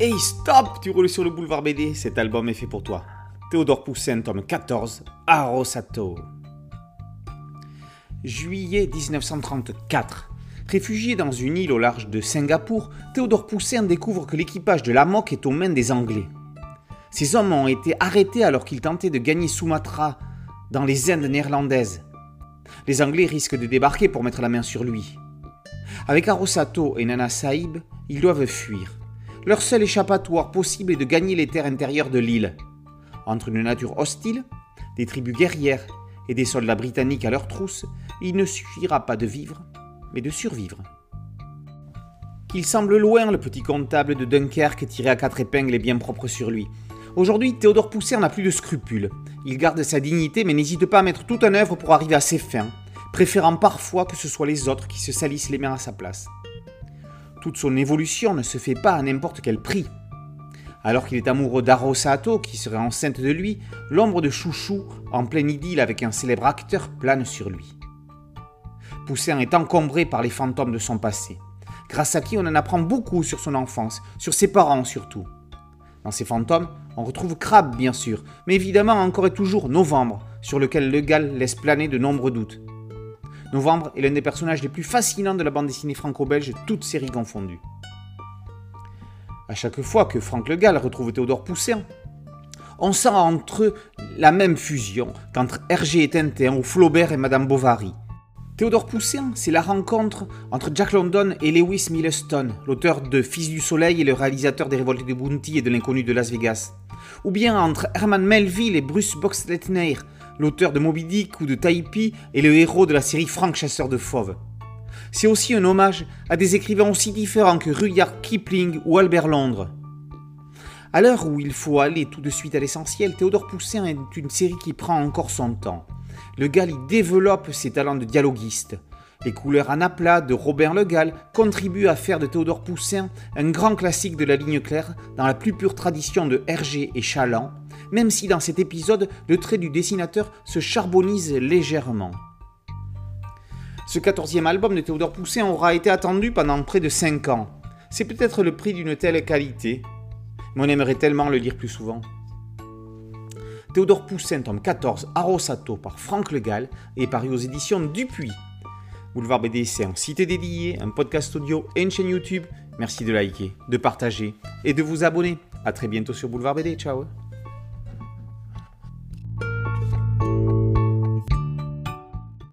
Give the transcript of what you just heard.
Hey stop, tu roules sur le boulevard BD, cet album est fait pour toi. Théodore Poussin, tome 14, Arosato. Juillet 1934. Réfugié dans une île au large de Singapour, Théodore Poussin découvre que l'équipage de la Moque est aux mains des Anglais. Ces hommes ont été arrêtés alors qu'ils tentaient de gagner Sumatra dans les Indes néerlandaises. Les Anglais risquent de débarquer pour mettre la main sur lui. Avec Arosato et Nana Saïb, ils doivent fuir. Leur seul échappatoire possible est de gagner les terres intérieures de l'île. Entre une nature hostile, des tribus guerrières et des soldats britanniques à leur trousse, il ne suffira pas de vivre, mais de survivre. Qu'il semble loin, le petit comptable de Dunkerque tiré à quatre épingles et bien propre sur lui. Aujourd'hui, Théodore Poussin n'a plus de scrupules. Il garde sa dignité mais n'hésite pas à mettre tout en œuvre pour arriver à ses fins, préférant parfois que ce soit les autres qui se salissent les mains à sa place toute son évolution ne se fait pas à n'importe quel prix. Alors qu'il est amoureux d'Arosato, qui serait enceinte de lui, l'ombre de Chouchou, en pleine idylle avec un célèbre acteur, plane sur lui. Poussin est encombré par les fantômes de son passé, grâce à qui on en apprend beaucoup sur son enfance, sur ses parents surtout. Dans ces fantômes, on retrouve Crabbe bien sûr, mais évidemment encore et toujours Novembre, sur lequel Le Gall laisse planer de nombreux doutes. Novembre est l'un des personnages les plus fascinants de la bande dessinée franco-belge, toutes séries confondues. À chaque fois que Franck Le Gall retrouve Théodore Poussin, on sent entre eux la même fusion qu'entre Hergé et Tintin ou Flaubert et Madame Bovary. Théodore Poussin, c'est la rencontre entre Jack London et Lewis Milestone, l'auteur de Fils du Soleil et le réalisateur des Révoltes de Bounty et de l'Inconnu de Las Vegas. Ou bien entre Herman Melville et Bruce Boxleitner, l'auteur de Moby Dick ou de Taipi est le héros de la série Frank Chasseur de Fauves. C'est aussi un hommage à des écrivains aussi différents que Rudyard Kipling ou Albert Londres. À l'heure où il faut aller tout de suite à l'essentiel, Théodore Poussin est une série qui prend encore son temps. Le gars y développe ses talents de dialoguiste. Les couleurs en aplat de Robert Le Gall contribuent à faire de Théodore Poussin un grand classique de la ligne claire dans la plus pure tradition de Hergé et Chaland, même si dans cet épisode, le trait du dessinateur se charbonise légèrement. Ce quatorzième album de Théodore Poussin aura été attendu pendant près de 5 ans. C'est peut-être le prix d'une telle qualité, mais on aimerait tellement le lire plus souvent. Théodore Poussin, tome 14, Arosato par Franck Legal et paru aux éditions Dupuis. Boulevard BD, c'est un site dédié, un podcast audio et une chaîne YouTube. Merci de liker, de partager et de vous abonner. A très bientôt sur Boulevard BD. Ciao